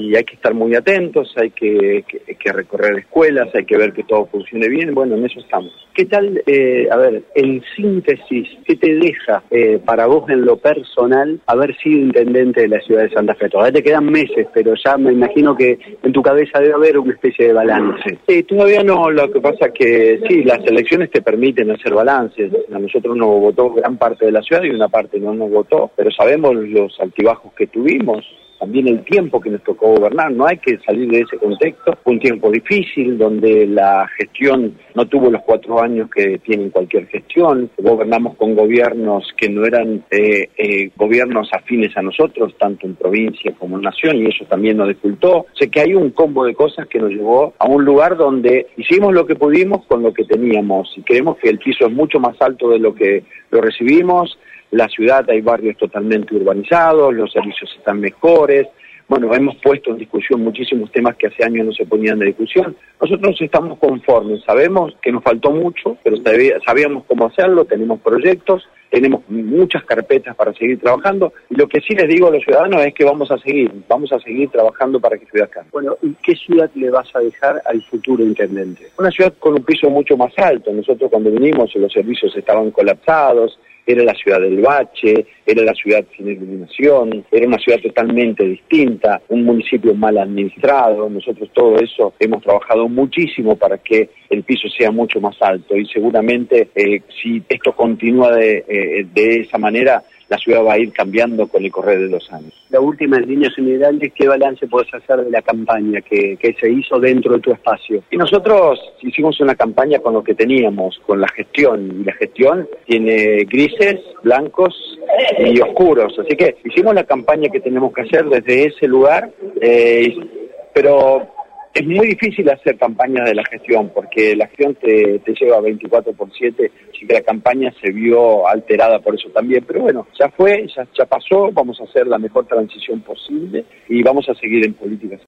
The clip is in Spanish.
y hay que estar muy atentos, hay que, que, recorrer escuelas, hay que ver que todo funcione bien, bueno, en eso estamos. ¿Qué tal, eh, a ver, en síntesis, qué te deja eh, para vos en lo personal haber sido intendente de la ciudad de Santa Fe? Todavía te quedan meses, pero ya me imagino que en tu cabeza debe haber una especie de balance. Sí, todavía no, lo que pasa que sí, las elecciones te permiten hacer balances. A nosotros nos votó gran parte de la ciudad y una parte no nos votó, pero sabemos los altibajos que tuvimos también el tiempo que nos tocó gobernar, no hay que salir de ese contexto, un tiempo difícil donde la gestión no tuvo los cuatro años que tiene cualquier gestión, gobernamos con gobiernos que no eran eh, eh, gobiernos afines a nosotros, tanto en provincia como en nación, y eso también nos dificultó. Sé que hay un combo de cosas que nos llevó a un lugar donde hicimos lo que pudimos con lo que teníamos, y creemos que el piso es mucho más alto de lo que lo recibimos, la ciudad hay barrios totalmente urbanizados, los servicios están mejores. Bueno, hemos puesto en discusión muchísimos temas que hace años no se ponían de discusión. Nosotros estamos conformes, sabemos que nos faltó mucho, pero sabíamos cómo hacerlo, tenemos proyectos, tenemos muchas carpetas para seguir trabajando y lo que sí les digo a los ciudadanos es que vamos a seguir, vamos a seguir trabajando para que Ciudad cambie. Bueno, ¿y qué ciudad le vas a dejar al futuro intendente? Una ciudad con un piso mucho más alto. Nosotros cuando vinimos los servicios estaban colapsados, era la ciudad del bache, era la ciudad sin iluminación, era una ciudad totalmente distinta, un municipio mal administrado, nosotros todo eso hemos trabajado muchísimo para que el piso sea mucho más alto. Y seguramente eh, si esto continúa de, eh, de esa manera, la ciudad va a ir cambiando con el correr de los años. La última en líneas generales, ¿qué balance puedes hacer de la campaña que, que, se hizo dentro de tu espacio? Y nosotros hicimos una campaña con lo que teníamos, con la gestión, y la gestión tiene grises, blancos y oscuros, así que hicimos la campaña que tenemos que hacer desde ese lugar, eh, pero es muy difícil hacer campañas de la gestión porque la gestión te, lleva 24 por 7 y que la campaña se vio alterada por eso también. Pero bueno, ya fue, ya, ya pasó, vamos a hacer la mejor transición posible y vamos a seguir en políticas.